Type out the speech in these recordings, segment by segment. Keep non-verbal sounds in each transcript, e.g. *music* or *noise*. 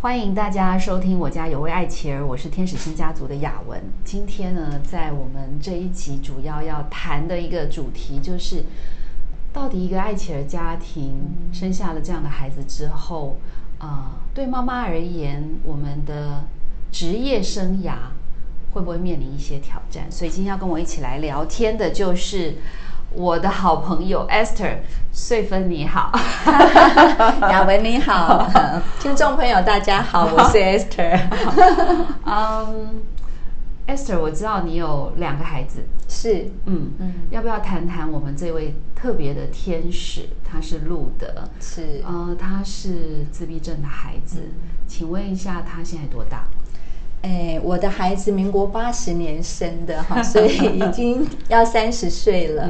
欢迎大家收听我家有位爱妻儿，我是天使星家族的雅文。今天呢，在我们这一集主要要谈的一个主题就是，到底一个爱妻儿家庭生下了这样的孩子之后，啊、对妈妈而言，我们的职业生涯会不会面临一些挑战？所以今天要跟我一起来聊天的就是我的好朋友 Esther 穗芬，你好。*laughs* 雅文你好，*laughs* 听众朋友大家好，我是 Esther。*laughs* 嗯、e s t h e r 我知道你有两个孩子，是，嗯嗯要不要谈谈我们这位特别的天使？他是路德，是，呃，他是自闭症的孩子，请问一下他现在多大？哎，我的孩子民国八十年生的哈，*laughs* 所以已经要三十岁了。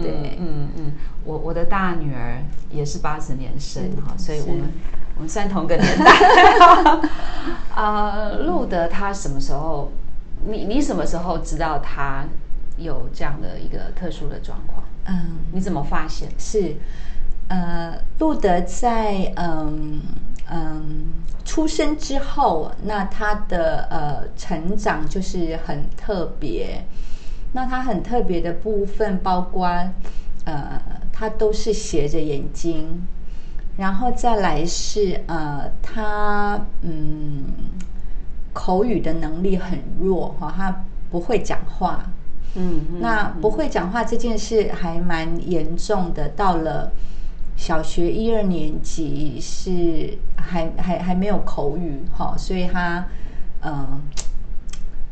对，嗯嗯，我我的大女儿也是八十年生哈，所以我们我们算同个年代。*laughs* 呃，路德他什么时候？你你什么时候知道他有这样的一个特殊的状况？嗯，你怎么发现？是，呃，路德在嗯嗯出生之后，那他的呃成长就是很特别。那他很特别的部分包括，呃，他都是斜着眼睛，然后再来是呃，他嗯口语的能力很弱哈，他不会讲话。嗯，嗯那不会讲话这件事还蛮严重的，到了小学一二年级是还还还没有口语哈，所以他嗯、呃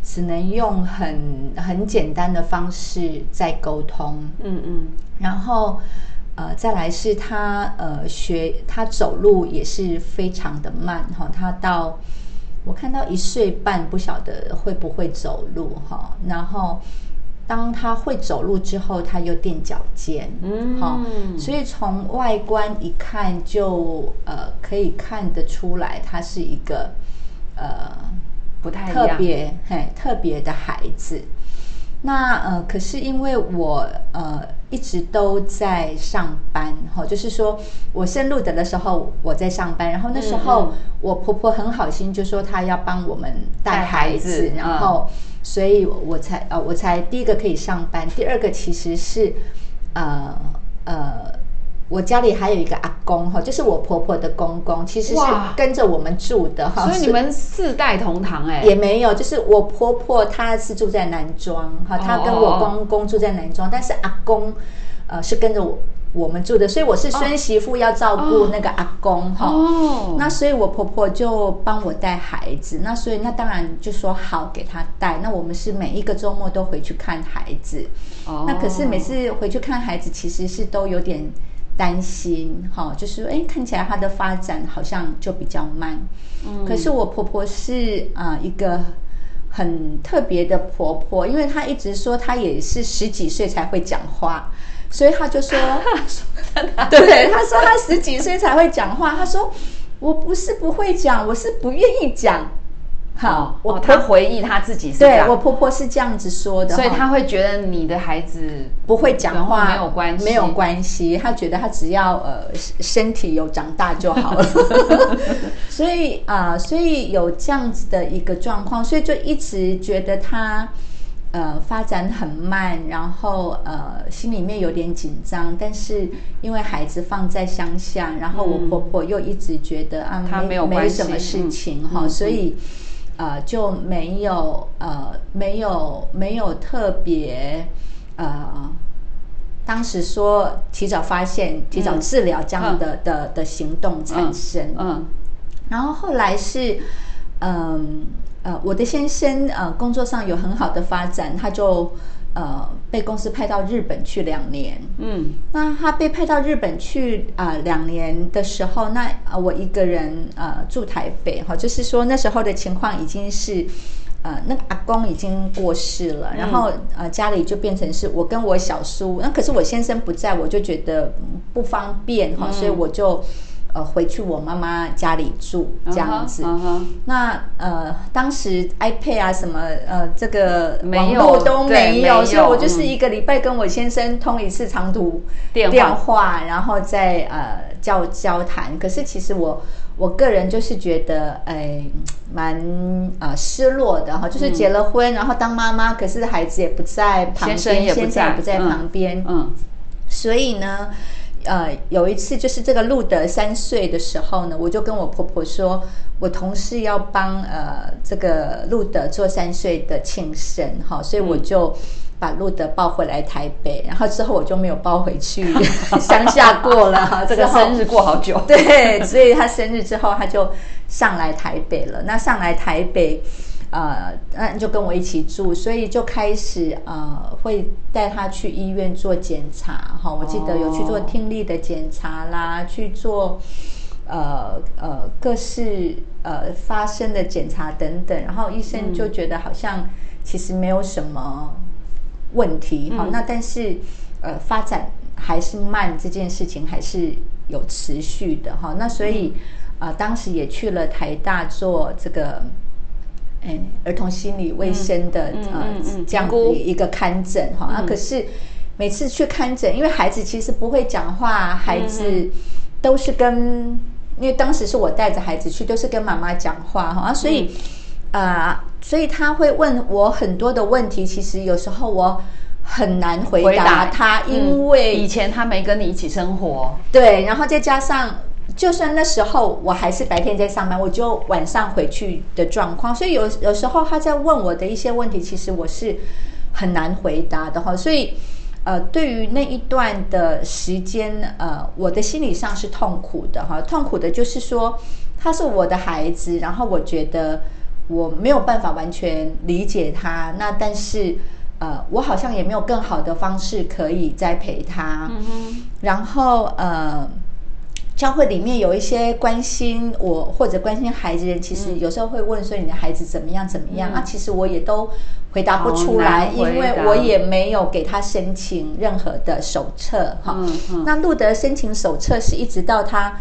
只能用很很简单的方式在沟通，嗯嗯。然后呃再来是他呃学他走路也是非常的慢哈，他到我看到一岁半不晓得会不会走路哈，然后当他会走路之后，他又垫脚尖，嗯好，所以从外观一看就呃可以看得出来，他是一个呃不太。特别嘿特别的孩子。那呃，可是因为我呃一直都在上班哈、就是说我生路德的时候我在上班，然后那时候我婆婆很好心，就说她要帮我们带带孩子，然后所以我才呃我才第一个可以上班，第二个其实是呃呃。我家里还有一个阿公哈，就是我婆婆的公公，其实是跟着我们住的哈。是所以你们四代同堂哎、也没有，就是我婆婆她是住在南庄，哈，她跟我公公住在南庄，但是阿公，呃，是跟着我我们住的，所以我是孙媳妇要照顾那个阿公，哈、哦，那所以我婆婆就帮我带孩子，那所以那当然就说好给她带，那我们是每一个周末都回去看孩子，哦。那可是每次回去看孩子，其实是都有点担心，哈，就是说，哎，看起来他的发展好像就比较慢。嗯可是我婆婆是啊、呃一个很特别的婆婆，因为她一直说她也是十几岁才会讲话，所以她就说，*laughs* 对，她说她十几岁才会讲话，她说我不是不会讲，我是不愿意讲。好，哦，我他回忆他自己是对我婆婆是这样子说的，所以他会觉得你的孩子不会讲话没有关系，没有关系。他觉得他只要呃身身体有长大就好了。*laughs* 所以啊、所以有这样子的一个状况，所以就一直觉得他呃发展很慢，然后呃心里面有点紧张。但是因为孩子放在乡下，然后我婆婆又一直觉得啊他没有没什么事情哈、所以。呃，就没有呃，没有没有特别呃，当时说提早发现、提早治疗这样的、的的行动产生。嗯然后后来是，嗯呃，我的先生呃工作上有很好的发展，他就呃被公司派到日本去两年。嗯那他被派到日本去啊、呃两年的时候，那呃我一个人呃住台北哈，就是说那时候的情况已经是。呃，那个阿公已经过世了，然后呃家里就变成是我跟我小叔，那可是我先生不在，我就觉得嗯不方便哈，所以我就呃回去我妈妈家里住这样子。那呃，当时 iPad 啊什么呃，这个网没有络都对没有，没有所以我就是嗯一个礼拜跟我先生通一次长途电话电话，然后再呃交交谈。可是其实我我个人就是觉得，哎，蛮啊失落的哈，就是结了婚，然后当妈妈，可是孩子也不在旁边，先生也不在不在旁边，嗯，所以呢。呃，有一次就是这个路德三岁的时候呢，我就跟我婆婆说，我同事要帮呃这个路德做三岁的庆生哈，所以我就把路德抱回来台北，然后之后我就没有抱回去 *laughs* 乡下过了哈，这个生日过好久，对，所以他生日之后他就上来台北了，那上来台北。呃，那就跟我一起住，所以就开始呃，会带他去医院做检查哈。我记得有去做听力的检查啦，去做呃呃各式呃发生的检查等等，然后医生就觉得好像其实没有什么问题哈。那但是呃发展还是慢，这件事情还是有持续的哈。那所以啊，当时也去了台大做这个。哎，儿童心理卫生的呃这样一个看诊哈，啊，可是每次去看诊，因为孩子其实不会讲话，孩子都是跟，因为当时是我带着孩子去，都是跟妈妈讲话哈，所以啊，所以他会问我很多的问题，其实有时候我很难回答他，因为以前他没跟你一起生活，对，然后再加上。就算那时候我还是白天在上班，我就晚上回去的状况，所以有有时候他在问我的一些问题，其实我是很难回答的哈。所以，呃，对于那一段的时间，呃，我的心理上是痛苦的哈。痛苦的就是说，他是我的孩子，然后我觉得我没有办法完全理解他，那但是，呃，我好像也没有更好的方式可以栽培他。嗯哼。然后，呃。教会里面有一些关心我或者关心孩子的人，其实有时候会问说你的孩子怎么样怎么样啊？其实我也都回答不出来，因为我也没有给他申请任何的手册哈。那路德申请手册是一直到他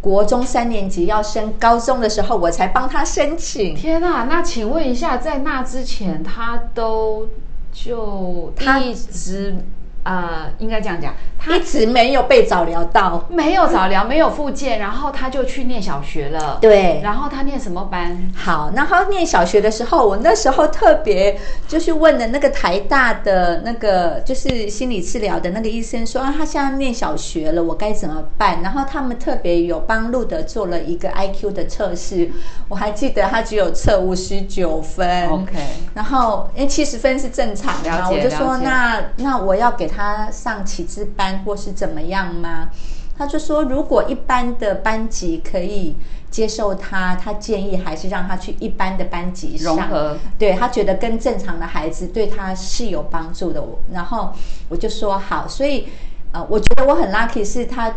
国中三年级要升高中的时候，我才帮他申请。天呐，那请问一下，在那之前他都就他一直。呃，应该这样讲，他一直没有被早疗到，没有早疗，没有复健，然后他就去念小学了。对，然后他念什么班？好，然后念小学的时候，我那时候特别就是问了那个台大的那个就是心理治疗的那个医生说啊，他现在念小学了，我该怎么办？然后他们特别有帮路德做了一个 I Q 的测试，我还记得他只有测五十九分，OK，然后因为七十分是正常的，我就说那那我要给他。他上启智班或是怎么样吗？他就说，如果一般的班级可以接受他，他建议还是让他去一般的班级融合。对他觉得跟正常的孩子对他是有帮助的。然后我就说好，所以呃，我觉得我很 lucky，是他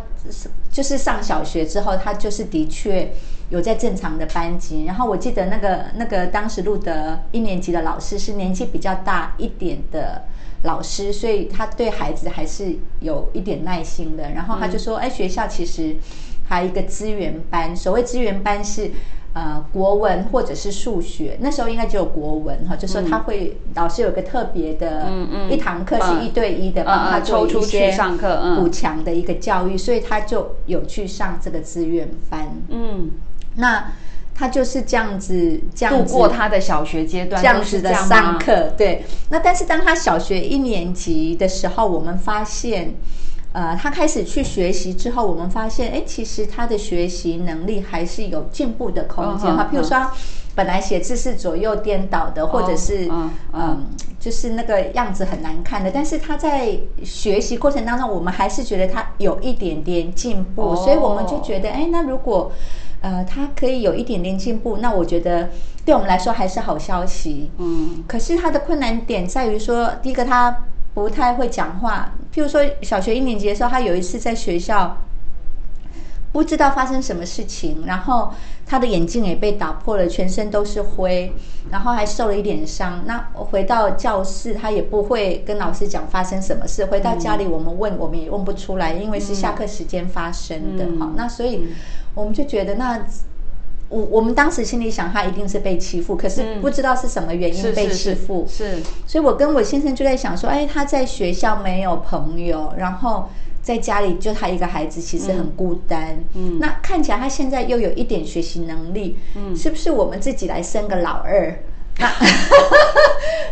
就是上小学之后，他就是的确有在正常的班级。然后我记得那个那个当时录的一年级的老师是年纪比较大一点的。老师，所以他对孩子还是有一点耐心的。然后他就说：“哎，学校其实还有一个资源班。所谓资源班是呃国文或者是数学。那时候应该只有国文哈，就说他会老师有个特别的一堂课是一对一的，帮他抽出去上课补强的一个教育，所以他就有去上这个资源班。嗯，那。他就是这样子，这样度过他的小学阶段，这样子的上课。对，那但是当他小学一年级的时候，我们发现，呃，他开始去学习之后，我们发现，哎，其实他的学习能力还是有进步的空间哈。譬如说，本来写字是左右颠倒的，或者是嗯，就是那个样子很难看的，但是他在学习过程当中，我们还是觉得他有一点点进步，所以我们就觉得，哎，那如果。呃，他可以有一点点进步，那我觉得对我们来说还是好消息。嗯，可是他的困难点在于说，第一个他不太会讲话。譬如说，小学一年级的时候，他有一次在学校不知道发生什么事情，然后他的眼镜也被打破了，全身都是灰，然后还受了一点伤。那回到教室，他也不会跟老师讲发生什么事。回到家里，我们问，我们也问不出来，因为是下课时间发生的。好，那所以。我们就觉得，那我我们当时心里想，他一定是被欺负，可是不知道是什么原因被欺负。是，所以我跟我先生就在想说，哎，他在学校没有朋友，然后在家里就他一个孩子，其实很孤单。嗯那看起来他现在又有一点学习能力，嗯是不是我们自己来生个老二？那 *laughs*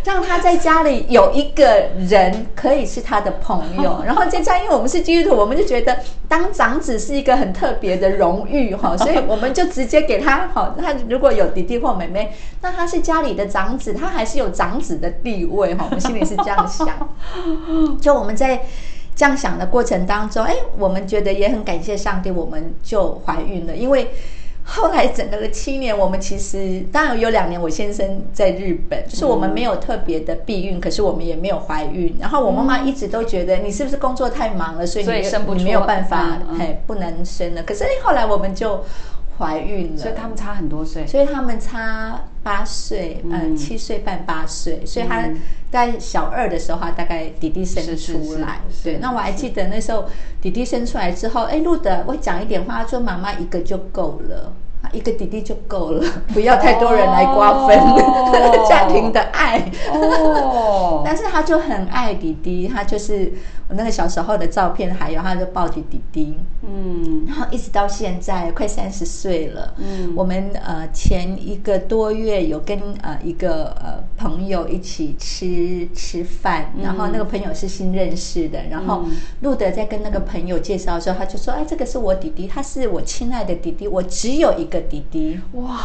让他在家里有一个人可以是他的朋友，*laughs* 然后在家，因为我们是基督徒，我们就觉得当长子是一个很特别的荣誉哈，*laughs* 所以我们就直接给他好。他如果有弟弟或妹妹，那他是家里的长子，他还是有长子的地位哈。我们心里是这样想，*laughs* 就我们在。这样想的过程当中，哎，我们觉得也很感谢上帝，我们就怀孕了。因为后来整个的七年，我们其实当然有两年，我先生在日本，就是我们没有特别的避孕，可是我们也没有怀孕。然后我妈妈一直都觉得你是不是工作太忙了，所以你所以生不你没有办法嗯，嗯嘿，不能生了。可是哎后来我们就怀孕了，所以他们差很多岁。所以他们差八岁，呃，嗯七岁半八岁，所以他嗯在小二的时候，他大概弟弟生出来。是是对，那我还记得那时候弟弟生出来之后，哎，路德我讲一点话，他说妈妈一个就够了。一个弟弟就够了，*laughs* 不要太多人来瓜分、哦。*laughs* 家庭的爱。哦，*laughs* 但是他就很爱弟弟，他就是我那个小时候的照片，还有他就抱着弟弟，嗯。然后一直到现在快三十岁了，嗯。我们呃前一个多月有跟呃一个呃朋友一起吃吃饭，然后那个朋友是新认识的，然后嗯。路德在跟那个朋友介绍的时候，他就说：“哎，这个是我弟弟，他是我亲爱的弟弟，我只有一个弟弟。”哇，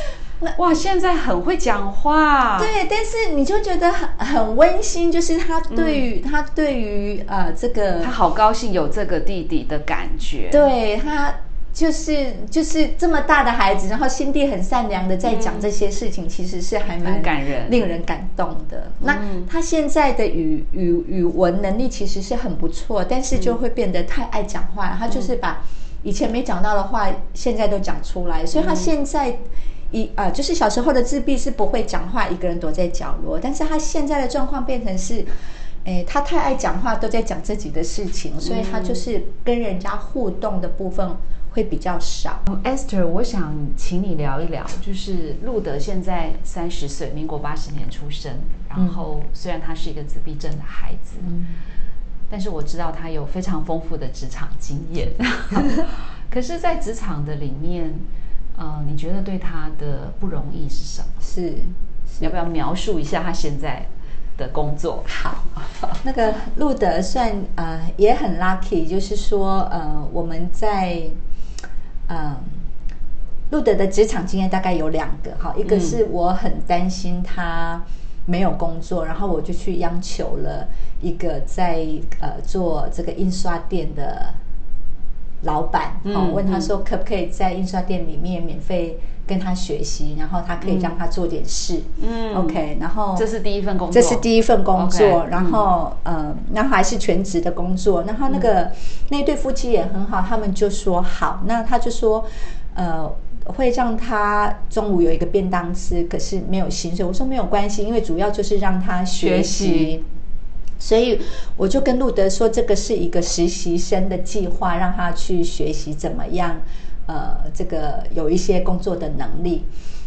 *laughs* 那哇，现在很会讲话。对，但是你就觉得很很温馨，就是他对于、他对于呃这个他好高兴有这个弟弟的感觉。对他就是就是这么大的孩子，然后心地很善良的在讲这些事情，其实是还蛮感人令人感动的。那嗯他现在的语语语文能力其实是很不错，但是就会变得太爱讲话，他就是把以前没讲到的话，现在都讲出来，所以他现在。一啊、就是小时候的自闭是不会讲话，一个人躲在角落。但是他现在的状况变成是，诶，他太爱讲话，都在讲自己的事情，所以他就是跟人家互动的部分会比较少。嗯 Esther，我想请你聊一聊，就是路德现在三十岁，民国八十年出生，然后虽然他是一个自闭症的孩子，但是我知道他有非常丰富的职场经验。*laughs* 可是，在职场的里面，呃，你觉得对他的不容易是什么？是，要不要描述一下他现在的工作？好，*laughs* 那个路德算呃也很 lucky，就是说呃我们在嗯。路德的职场经验大概有两个，好，一个嗯是我很担心他没有工作，然后我就去央求了一个在呃做这个印刷店的老板，好、嗯问他说可不可以在印刷店里面免费跟他学习，然后他可以让他做点事，嗯 OK，然后这是第一份工作，这是第一份工作然后呃，然后还是全职的工作。然后那个、那对夫妻也很好，他们就说好，那他就说呃。会让他中午有一个便当吃，可是没有薪水。我说没有关系，因为主要就是让他学学习习。所以我就跟路德说，这个是一个实习生的计划，让他去学习怎么样，呃，这个有一些工作的能力。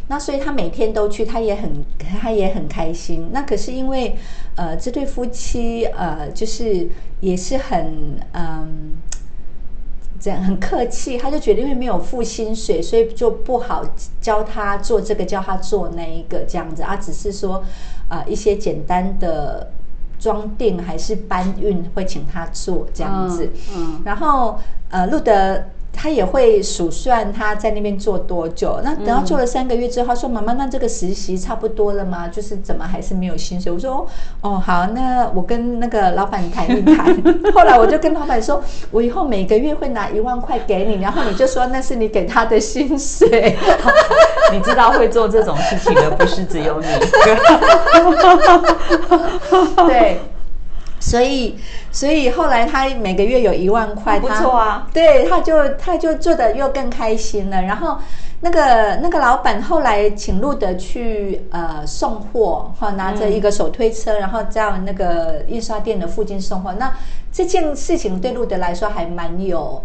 那所以他每天都去，他也很他也很开心。那可是因为呃这对夫妻呃就是也是很嗯。这样很客气，他就觉得因为没有付薪水，所以就不好教他做这个，教他做那一个这样子啊，只是说啊、呃一些简单的装订还是搬运会请他做这样子。嗯嗯然后呃，路德他也会数算他在那边做多久。那等到做了三个月之后，他说：“妈妈，那这个实习差不多了吗？就是怎么还是没有薪水？”我说：“哦，好，那我跟那个老板谈一谈。*laughs* ”后来我就跟老板说：“我以后每个月会拿一万块给你，然后你就说那是你给他的薪水。”你知道会做这种事情的不是只有你。*laughs* *laughs* 对，所以所以后来他每个月有一万块，不错啊对，他就他就做的又更开心了。然后那个那个老板后来请路德去呃送货，哈，拿着一个手推车，然后在那个印刷店的附近送货。那这件事情对路德来说还蛮有。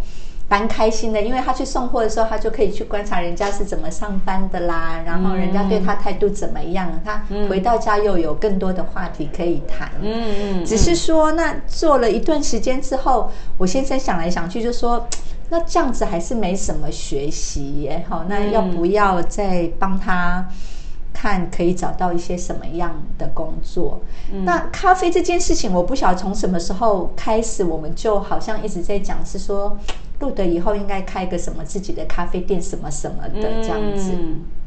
蛮开心的，因为他去送货的时候，他就可以去观察人家是怎么上班的啦，然后人家对他态度怎么样，他回到家又有更多的话题可以谈。嗯嗯，只是说，那做了一段时间之后，我先生想来想去就说，那这样子还是没什么学习耶，好，那要不要再帮他？看可以找到一些什么样的工作。那咖啡这件事情，我不晓得从什么时候开始，我们就好像一直在讲，是说路德以后应该开个什么自己的咖啡店，什么什么的这样子。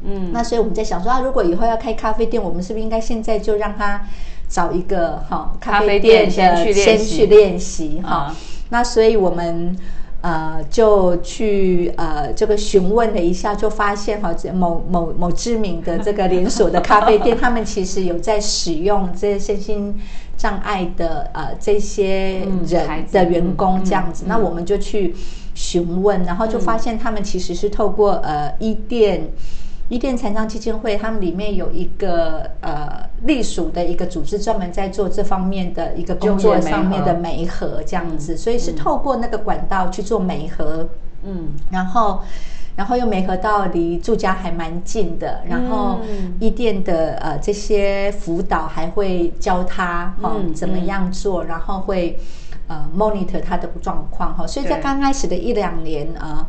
嗯，那所以我们在想说，啊，如果以后要开咖啡店，我们是不是应该现在就让他找一个哈咖啡店的先去练习哈？那所以我们。呃，就去呃这个询问了一下，就发现哈，某某某知名的这个连锁的咖啡店，他们其实有在使用这些身心障碍的呃这些人的员工这样子。那我们就去询问，然后就发现他们其实是透过呃伊店。伊甸残障基金会，他们里面有一个呃隶属的一个组织，专门在做这方面的一个工作上面的媒合这样子，所以是透过那个管道去做媒合，嗯，然后然后又媒合到离住家还蛮近的，然后伊甸的呃这些辅导还会教他哈怎么样做，然后会呃 monitor 他的状况哈，所以在刚开始的一两年啊。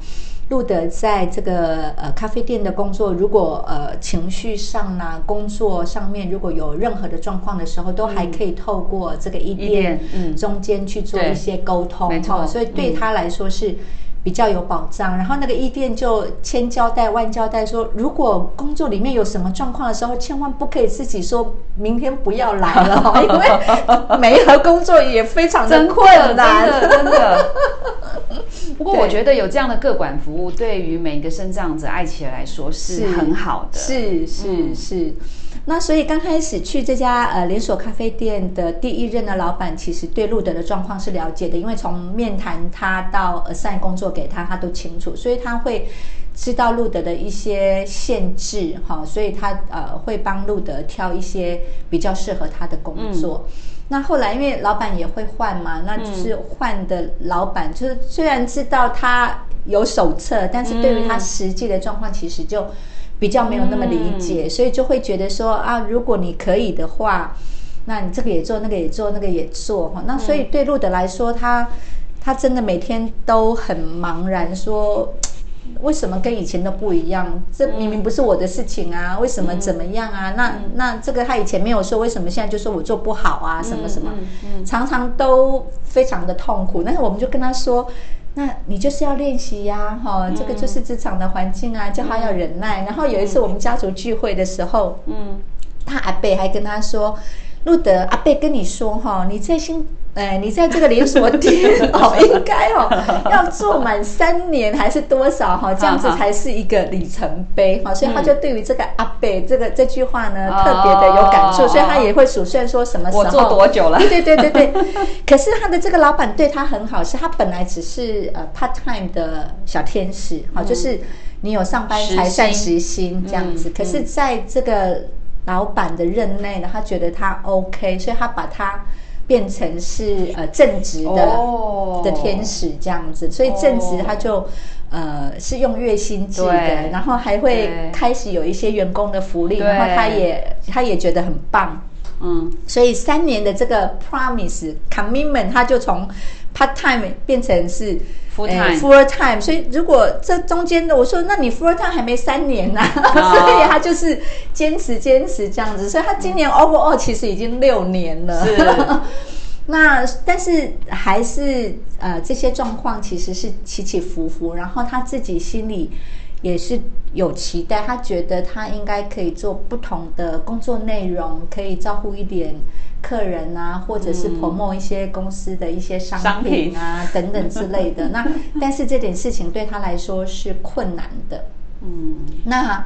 路德在这个呃咖啡店的工作，如果呃情绪上呢，工作上面如果有任何的状况的时候，都还可以透过这个一店中间去做一些沟通，没错，所以对他来说是。比较有保障，然后那个医店就千交代万交代说，如果工作里面有什么状况的时候，千万不可以自己说明天不要来了，*laughs* 因为每和工作也非常的困难，真的真的。*laughs* 不过我觉得有这样的各管服务，对。于每个生长者爱企来说是很好的，是是是。那所以刚开始去这家呃连锁咖啡店的第一任的老板，其实对路德的状况是了解的，因为从面谈他到 assign 工作给他，他都清楚，所以他会知道路德的一些限制哈，所以他呃会帮路德挑一些比较适合他的工作。那后来因为老板也会换嘛，那就是换的老板就是虽然知道他有手册，但是对于他实际的状况，其实就。比较没有那么理解，所以就会觉得说啊，如果你可以的话，那你这个也做，那个也做，那个也做哈。那所以对路德来说，他他真的每天都很茫然，说为什么跟以前都不一样？这明明不是我的事情啊，为什么怎么样啊？那那这个他以前没有说，为什么现在就说我做不好啊？什么什么，常常都非常的痛苦。但是我们就跟他说。那你就是要练习呀，哈，这个就是职场的环境啊，叫他要忍耐。然后有一次我们家族聚会的时候，嗯，他阿贝还跟他说。路德阿贝跟你说哈，你在新哎，你在这个连锁店哦，应该哦 *laughs* 要做满三年还是多少哈，这样子才是一个里程碑哈。*laughs* 所以他就对于这个阿贝这个这句话呢，特别的有感触，所以他也会数算说什么时候我做多久了？对对对对对。*laughs* 可是他的这个老板对他很好，是他本来只是呃 part time 的小天使哈，就是你有上班才算时薪这样子。可是在这个老板的任内呢，他觉得他 OK，所以他把他变成是呃正职的的天使这样子，所以正职他就呃是用月薪制的，然后还会开始有一些员工的福利，然后他也他也觉得很棒，嗯，所以三年的这个 promise commitment，他就从 part time 变成是。full time full time，所以如果这中间的我说，那你 full time 还没三年呢，*laughs* 所以他就是坚持坚持这样子，所以他今年 overall 其实已经六年了。是，*laughs* 那但是还是呃这些状况其实是起起伏伏，然后他自己心里也是有期待，他觉得他应该可以做不同的工作内容，可以照顾一点。客人啊，或者是 promo 一些公司的一些商品啊等等之类的。*laughs* 那但是这点事情对他来说是困难的。嗯，那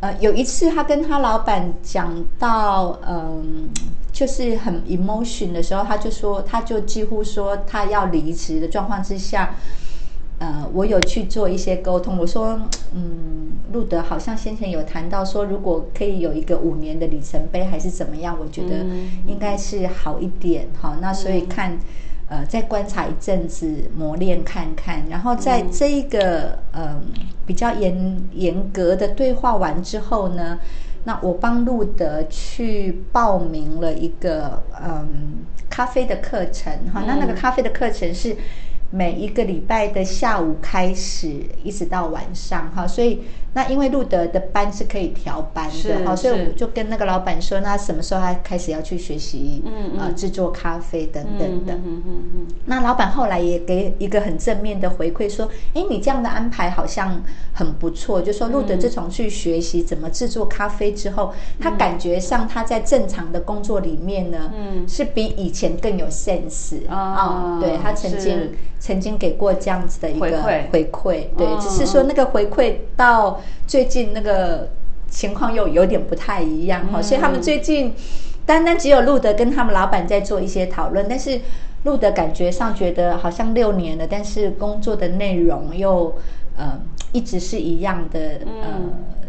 呃有一次他跟他老板讲到，嗯，就是很 emotion 的时候，他就说，他就几乎说他要离职的状况之下。呃，我有去做一些沟通。我说，嗯，路德好像先前有谈到说，如果可以有一个五年的里程碑，还是怎么样？我觉得应该是好一点。哈，那所以看，呃再观察一阵子，磨练看看，然后在这一个嗯、比较严严格的对话完之后呢，那我帮路德去报名了一个嗯咖啡的课程哈，那那个咖啡的课程是。每一个礼拜的下午开始，一直到晚上哈，所以那因为路德的班是可以调班的哈，所以我就跟那个老板说，那什么时候他开始要去学习嗯嗯。呃制作咖啡等等的。嗯嗯嗯嗯那老板后来也给一个很正面的回馈，说：“哎，你这样的安排好像很不错。就说路德自从去学习怎么制作咖啡之后，他感觉上他在正常的工作里面呢，嗯是比以前更有 sense 啊。对他曾是经曾经给过这样子的一个回馈。回馈，对，嗯只是说那个回馈到最近那个情况又有点不太一样哈，嗯所以他们最近单单只有路德跟他们老板在做一些讨论，但是路德感觉上觉得好像六年了，但是工作的内容又呃一直是一样的，呃，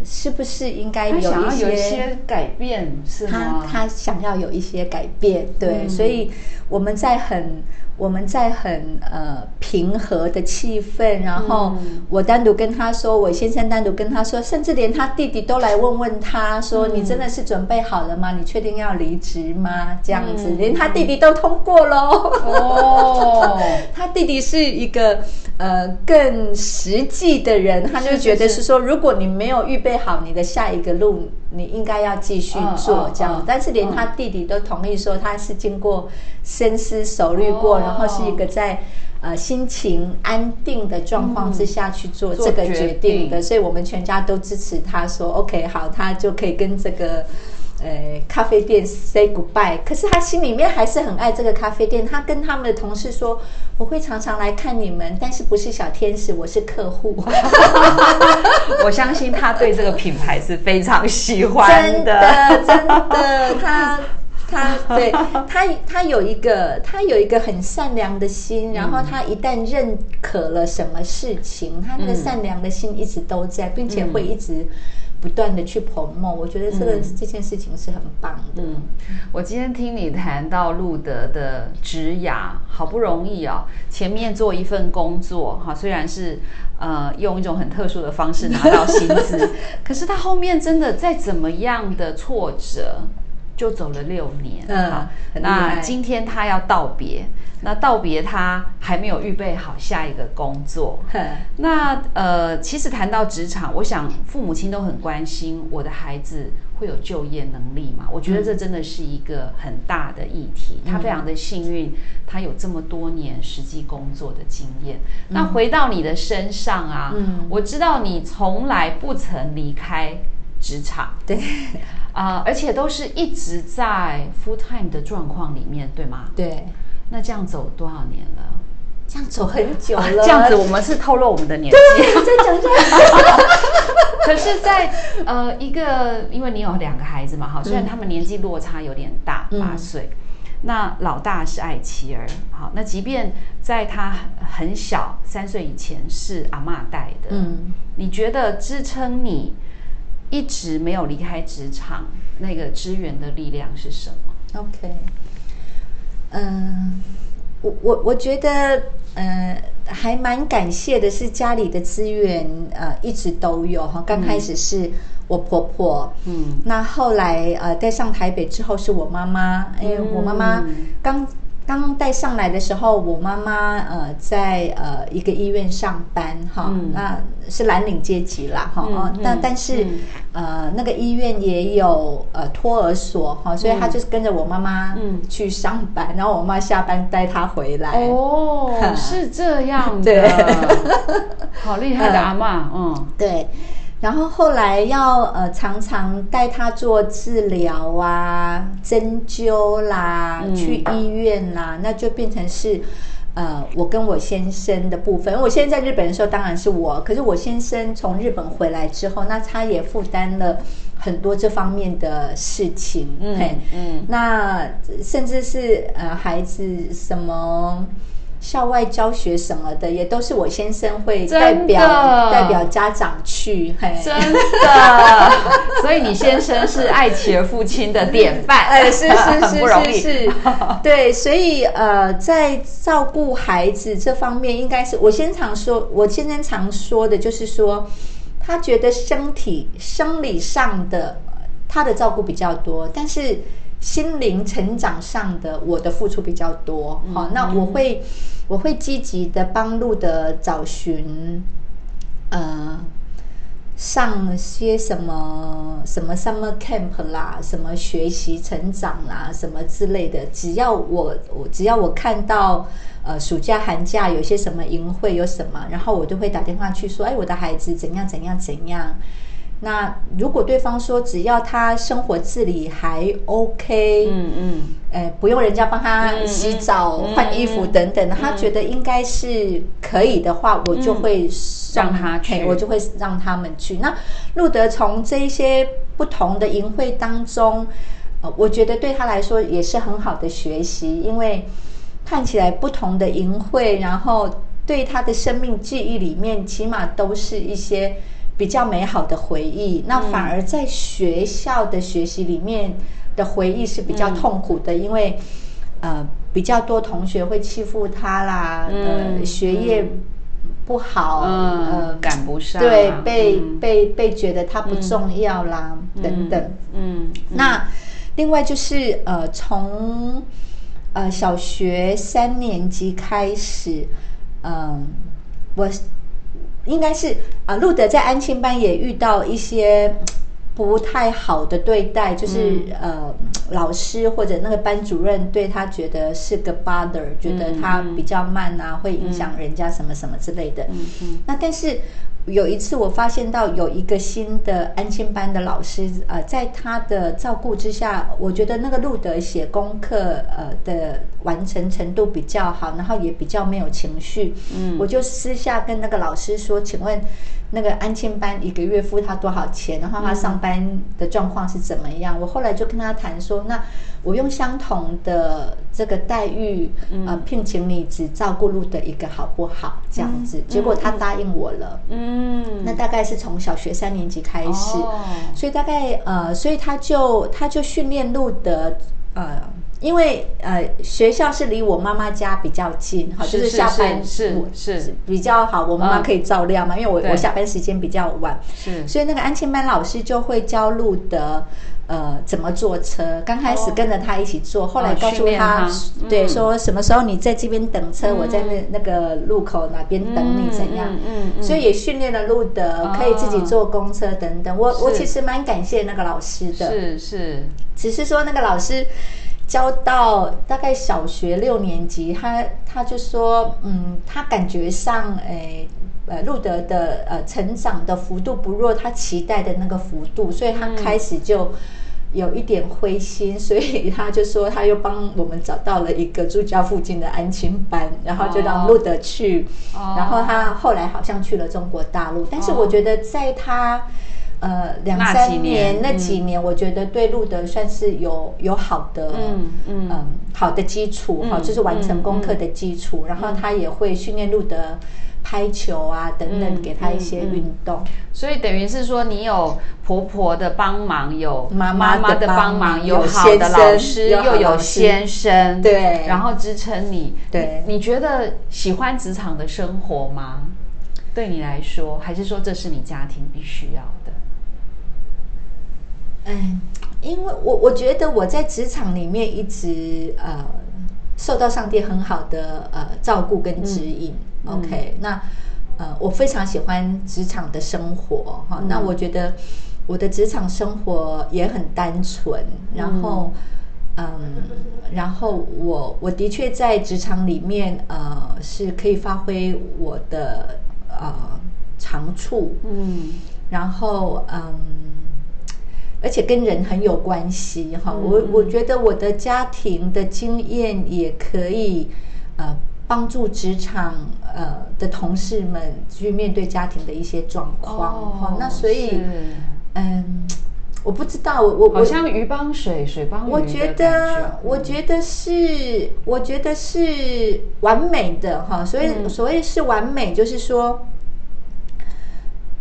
是不是应该有一些改变是他吗？他想要有一些改变，对，嗯所以我们在很我们在很呃平和的气氛，然后嗯我单独跟他说，我先生单独跟他说，甚至连他弟弟都来问问他说，嗯你真的是准备好了吗？你确定要离职吗？这样子，嗯连他弟弟都通过喽。哦，*laughs* 他弟弟是一个呃更实际的人，他就觉得是是说，如果你没有预备好你的下一个路，你应该要继续做这样。但是连他弟弟都同意说，他是经过深思熟虑过，哦然后是一个在。呃，心情安定的状况之下去做做这个决决定的，定所以我们全家都支持他说，OK，好，他就可以跟这个呃咖啡店 say goodbye。可是他心里面还是很爱这个咖啡店，他跟他们的同事说，我会常常来看你们，但是不是小天使，我是客户。*laughs* 我相信他对这个品牌是非常喜欢真的，真的，他他对他他有一个他有一个很善良的心，然后他一旦认可了什么事情，他那个嗯善良的心一直都在，并且会一直不断的去 promote。我觉得这个、这件事情是很棒的。嗯，我今天听你谈到路德的职涯，好不容易啊、前面做一份工作哈，虽然是呃用一种很特殊的方式拿到薪资，*laughs* 可是他后面真的再怎么样的挫折，就走了六年。嗯那今天他要道别，那道别他还没有预备好下一个工作。哼那呃，其实谈到职场，我想父母亲都很关心我的孩子会有就业能力嘛。我觉得这真的是一个很大的议题。他非常的幸运，他有这么多年实际工作的经验。那回到你的身上啊，嗯我知道你从来不曾离开职场对啊、而且都是一直在 full time 的状况里面，对吗？对，那这样走多少年了？这样走很久啊了。*laughs* 这样子我们是透露我们的年纪。再讲一下。*laughs* 可是在，呃一个，因为你有两个孩子嘛，哈，虽然他们年纪落差有点大，嗯八岁，那老大是爱妻儿，好，那即便在他很小，三岁以前是阿妈带的，嗯，你觉得支撑你一直没有离开职场那个支援的力量是什么？OK，嗯、我我我觉得，呃，还蛮感谢的是家里的资源，呃，一直都有哈。刚开始是我婆婆，嗯那后来呃在上台北之后是我妈妈，因为我妈妈嗯刚刚带上来的时候，我妈妈呃在呃一个医院上班哈，嗯。那是蓝领阶级啦哈，但嗯但是、嗯。呃那个医院也有呃托儿所哈，所以她就是跟着我妈妈嗯。去上班，然后我妈下班带她回来。哦，*laughs* 是这样的，对。好厉害的阿妈，嗯。对，然后后来要呃常常带他做治疗啊、针灸啦、嗯。去医院啦，那就变成是。呃，我跟我先生的部分，我现在在日本的时候当然是我，可是我先生从日本回来之后，那他也负担了很多这方面的事情，嗯嘿。嗯。那甚至是呃孩子什么校外教学什么的，也都是我先生会代表代表家长去，嘿，真的，*laughs* 所以你先生是爱琪儿父亲的典范，哎，是是 *laughs* 很不容易。是是是，对，所以呃，在照顾孩子这方面，应该是我先常说，我先生常说的就是说，他觉得身体生理上的他的照顾比较多，但是心灵成长上的我的付出比较多。好、那我会我会积极的帮路的找寻，呃。上些什么什么 summer camp 啦，什么学习成长啦，什么之类的，只要我我只要我看到呃暑假寒假有些什么营会有什么，然后我就会打电话去说，哎，我的孩子怎样怎样怎样。那如果对方说只要他生活自理还 OK，嗯嗯，呃，不用人家帮他洗澡、换衣服等等的，他觉得应该是可以的话，我就会送让他去我就会让他们去。那路德从这一些不同的淫会当中，呃，我觉得对他来说也是很好的学习，因为看起来不同的淫会，然后对他的生命记忆里面，起码都是一些比较美好的回忆。那反而在学校的学习里面的回忆是比较痛苦的，因为呃比较多同学会欺负他啦，嗯呃学业不好，嗯呃赶不上。对，被、嗯。被被觉得他不重要啦，等等。嗯，那另外就是呃，从呃小学三年级开始，嗯、我应该是啊，路德在安亲班也遇到一些不太好的对待，就是、呃，老师或者那个班主任对他觉得是个 bother，觉得他比较慢啊，会影响人家什么什么之类的。嗯嗯。那但是有一次我发现到有一个新的安亲班的老师，呃，在他的照顾之下，我觉得那个路德写功课呃的完成程度比较好，然后也比较没有情绪。嗯我就私下跟那个老师说，请问那个安亲班一个月付他多少钱？然后他上班的状况是怎么样？我后来就跟他谈说，那我用相同的这个待遇，呃，聘请你只照顾路的一个好不好？这样子，结果他答应我了。嗯，那大概是从小学三年级开始，哦所以大概呃，所以他就他就训练路德呃。因为呃，学校是离我妈妈家比较近，哈，就是下班是我是。比较好，我妈妈嗯可以照料嘛，因为我我下班时间比较晚，是。所以那个安庆班老师就会教路德呃怎么坐车。刚开始哦。跟着他一起坐，后来哦告诉他，对，嗯。说什么时候你在这边等车，我在那那个路口哪边等你怎样。嗯所以也训练了路德可以自己坐公车等等。我我其实蛮感谢那个老师的，是是，只是说那个老师教到大概小学六年级，他他就说，嗯，他感觉上，诶。呃，路德的呃成长的幅度不若他期待的那个幅度，所以他开始就有一点灰心，所以他就说他又帮我们找到了一个住家附近的安亲班，然后就让路德去，然后他后来好像去了中国大陆，但是我觉得在他呃两那三几年年那几年，我觉得对路德算是有有好的嗯嗯嗯好的基础好，嗯就是完成功课嗯的基础，然后他也会训练路德拍球啊等等，嗯给他一些嗯嗯运动。所以等于是说，你有婆婆的帮忙，有妈妈妈的的帮帮忙，有好的老师，又有先生，对然后支撑你。对你你觉得喜欢职场的生活吗？对你来说，还是说这是你家庭必须要的？嗯，因为我我觉得我在职场里面一直呃受到上帝很好的呃照顾跟指引。嗯 OK，那呃我非常喜欢职场的生活哈、嗯那我觉得我的职场生活也很单纯，然后。嗯，然后我我的确在职场里面，呃，是可以发挥我的呃长处，嗯然后嗯，而且跟人很有关系哈。嗯我我觉得我的家庭的经验也可以呃帮助职场呃的同事们去面对家庭的一些状况哈、那所以嗯。我不知道，我我好像鱼帮水，水帮鱼。我觉得，我觉得是，我觉得是完美的哈。所以，所谓是完美，就是说。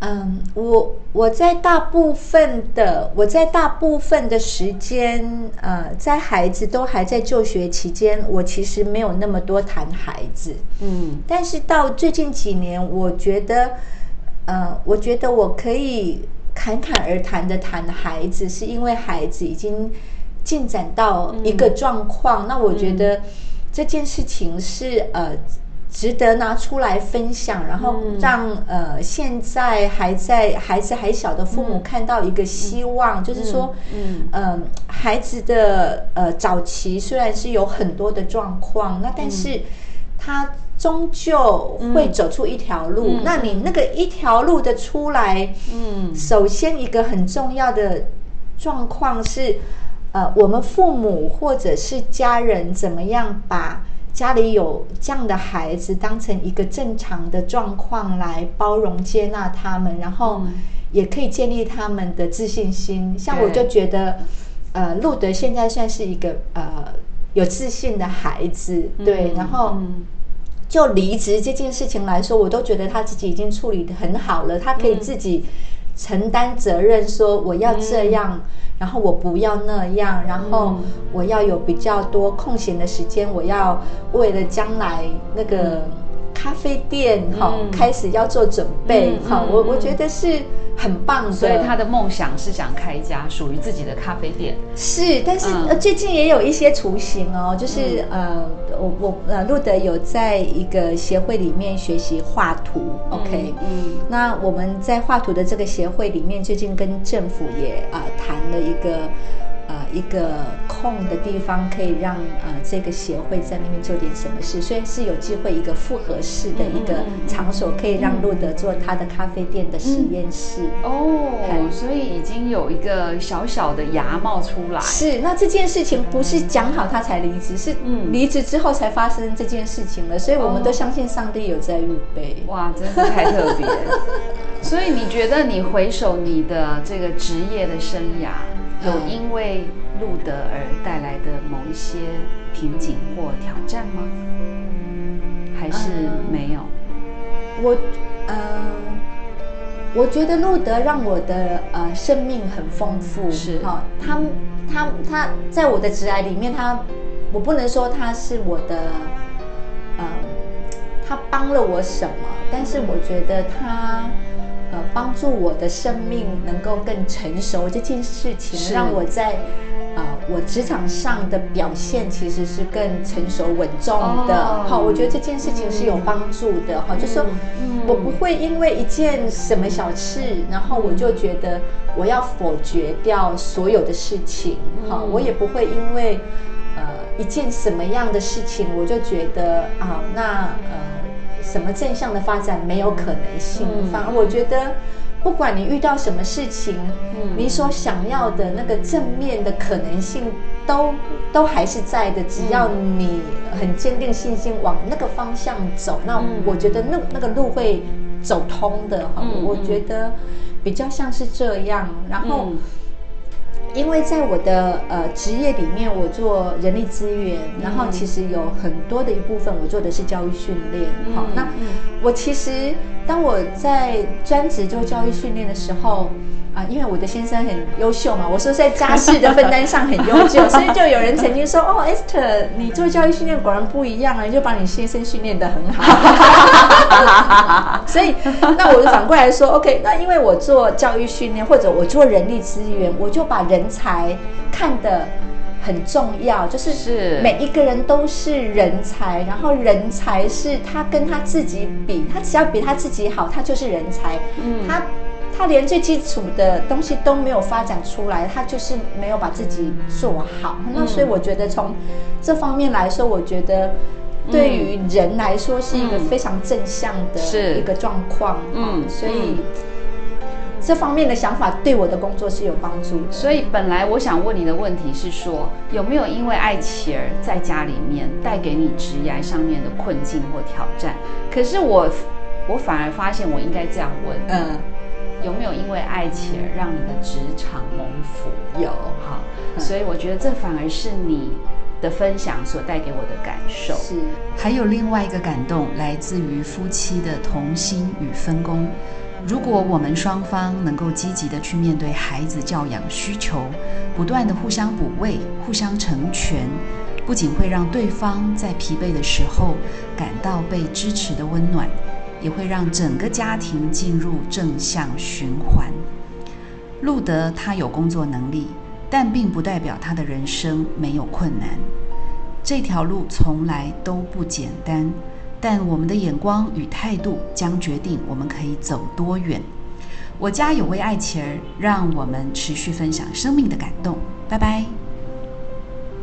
嗯，我我在大部分的我在大部分的时间，呃，在孩子都还在就学期间，我其实没有那么多谈孩子，嗯，但是到最近几年，我觉得，呃，我觉得我可以侃侃而谈的谈孩子，是因为孩子已经进展到一个状况，那我觉得这件事情是呃。值得拿出来分享，然后让呃现在还在孩子还小的父母看到一个希望，就是说，嗯孩子的呃早期虽然是有很多的状况，那但是他终究会走出一条路。那你那个一条路的出来，嗯，首先一个很重要的状况是，呃，我们父母或者是家人怎么样把。家里有这样的孩子，当成一个正常的状况来包容接纳他们，然后也可以建立他们的自信心。像我就觉得，呃，路德现在算是一个呃有自信的孩子，对。然后就离职这件事情来说，我都觉得他自己已经处理的很好了，他可以自己承担责任，说我要这样。然后我不要那样，然后我要有比较多空闲的时间，我要为了将来那个。咖啡店哈，开始要做准备哈，我我觉得是很棒的。所以他的梦想是想开一家属于自己的咖啡店。是，但是呃，最近也有一些雏形哦，就是呃，我我呃，路德有在一个协会里面学习画图，OK，嗯，那我们在画图的这个协会里面，最近跟政府也啊谈了一个。呃，一个空的地方可以让呃这个协会在那边做点什么事，所以是有机会一个复合式的一个场所，可以让路德做他的咖啡店的实验室。哦，所以已经有一个小小的芽冒出来。是，那这件事情不是讲好他才离职，是离职之后才发生这件事情了，所以我们都相信上帝有在预备。哇，真是太特别。*laughs* 所以你觉得你回首你的这个职业的生涯？有因为路德而带来的某一些瓶颈或挑战吗？还是没有？我，呃，我觉得路德让我的呃生命很丰富。是哈，他他他在我的职涯里面，他我不能说他是我的，呃，他帮了我什么，但是我觉得他。呃，帮助我的生命能够更成熟这件事情，让我在呃我职场上的表现其实是更成熟稳重的。好，我觉得这件事情是有帮助的。哈，就说我不会因为一件什么小事，然后我就觉得我要否决掉所有的事情。好，我也不会因为呃一件什么样的事情，我就觉得啊，那呃。什么正向的发展没有可能性？反而我觉得，不管你遇到什么事情，你所想要的那个正面的可能性都都还是在的。只要你很坚定信心往那个方向走，那我觉得那那个路会走通的。哈，我觉得比较像是这样。然后。因为在我的呃职业里面，我做人力资源，然后其实有很多的一部分我做的是教育训练。好，那我其实当我在专职做教育训练的时候。啊，因为我的先生很优秀嘛，我说在家事的分担上很优秀，*laughs* 所以就有人曾经说，哦，Esther，你做教育训练果然不一样啊，你就把你先生训练的很好。*laughs* 所以，那我就反过来说，OK，那因为我做教育训练或者我做人力资源，我就把人才看得很重要，就是每一个人都是人才，然后人才是他跟他自己比，他只要比他自己好，他就是人才。嗯，他。他连最基础的东西都没有发展出来，他就是没有把自己做好。那所以我觉得从这方面来说，我觉得对于人来说是一个非常正向的一个状况。嗯，所以这方面的想法对我的工作是有帮助。所以本来我想问你的问题是说，有没有因为爱妻儿在家里面带给你职业上面的困境或挑战？可是我我反而发现我应该这样问。嗯。有没有因为爱情而让你的职场蒙福？有哈，嗯所以我觉得这反而是你的分享所带给我的感受。是还有另外一个感动，来自于夫妻的同心与分工。如果我们双方能够积极的去面对孩子教养需求，不断的互相补位、互相成全，不仅会让对方在疲惫的时候感到被支持的温暖，也会让整个家庭进入正向循环。路德他有工作能力，但并不代表他的人生没有困难。这条路从来都不简单，但我们的眼光与态度将决定我们可以走多远。我家有位爱妻儿，让我们持续分享生命的感动。拜拜。